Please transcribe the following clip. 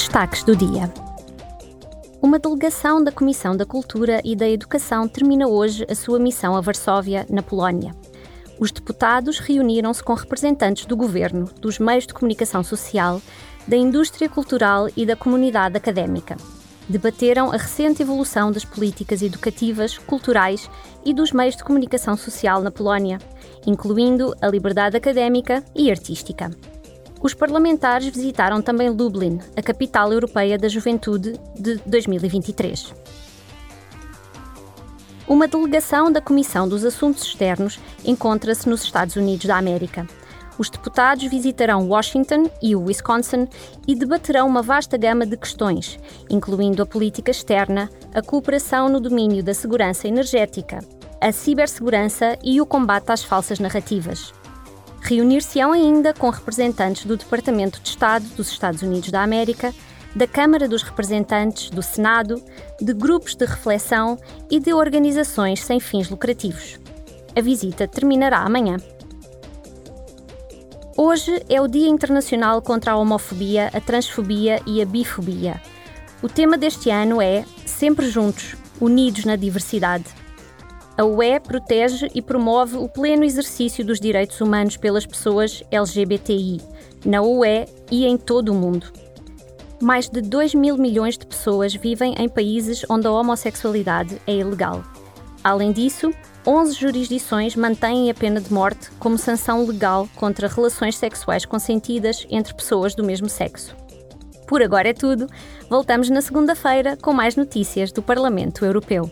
destaques do dia. Uma delegação da Comissão da Cultura e da Educação termina hoje a sua missão a Varsóvia, na Polónia. Os deputados reuniram-se com representantes do governo, dos meios de comunicação social, da indústria cultural e da comunidade académica. Debateram a recente evolução das políticas educativas, culturais e dos meios de comunicação social na Polónia, incluindo a liberdade académica e artística. Os parlamentares visitaram também Lublin, a capital europeia da juventude de 2023. Uma delegação da Comissão dos Assuntos Externos encontra-se nos Estados Unidos da América. Os deputados visitarão Washington e o Wisconsin e debaterão uma vasta gama de questões, incluindo a política externa, a cooperação no domínio da segurança energética, a cibersegurança e o combate às falsas narrativas. Reunir-se-ão ainda com representantes do Departamento de Estado dos Estados Unidos da América, da Câmara dos Representantes, do Senado, de grupos de reflexão e de organizações sem fins lucrativos. A visita terminará amanhã. Hoje é o Dia Internacional contra a Homofobia, a Transfobia e a Bifobia. O tema deste ano é Sempre Juntos, Unidos na Diversidade. A UE protege e promove o pleno exercício dos direitos humanos pelas pessoas LGBTI, na UE e em todo o mundo. Mais de 2 mil milhões de pessoas vivem em países onde a homossexualidade é ilegal. Além disso, 11 jurisdições mantêm a pena de morte como sanção legal contra relações sexuais consentidas entre pessoas do mesmo sexo. Por agora é tudo. Voltamos na segunda-feira com mais notícias do Parlamento Europeu.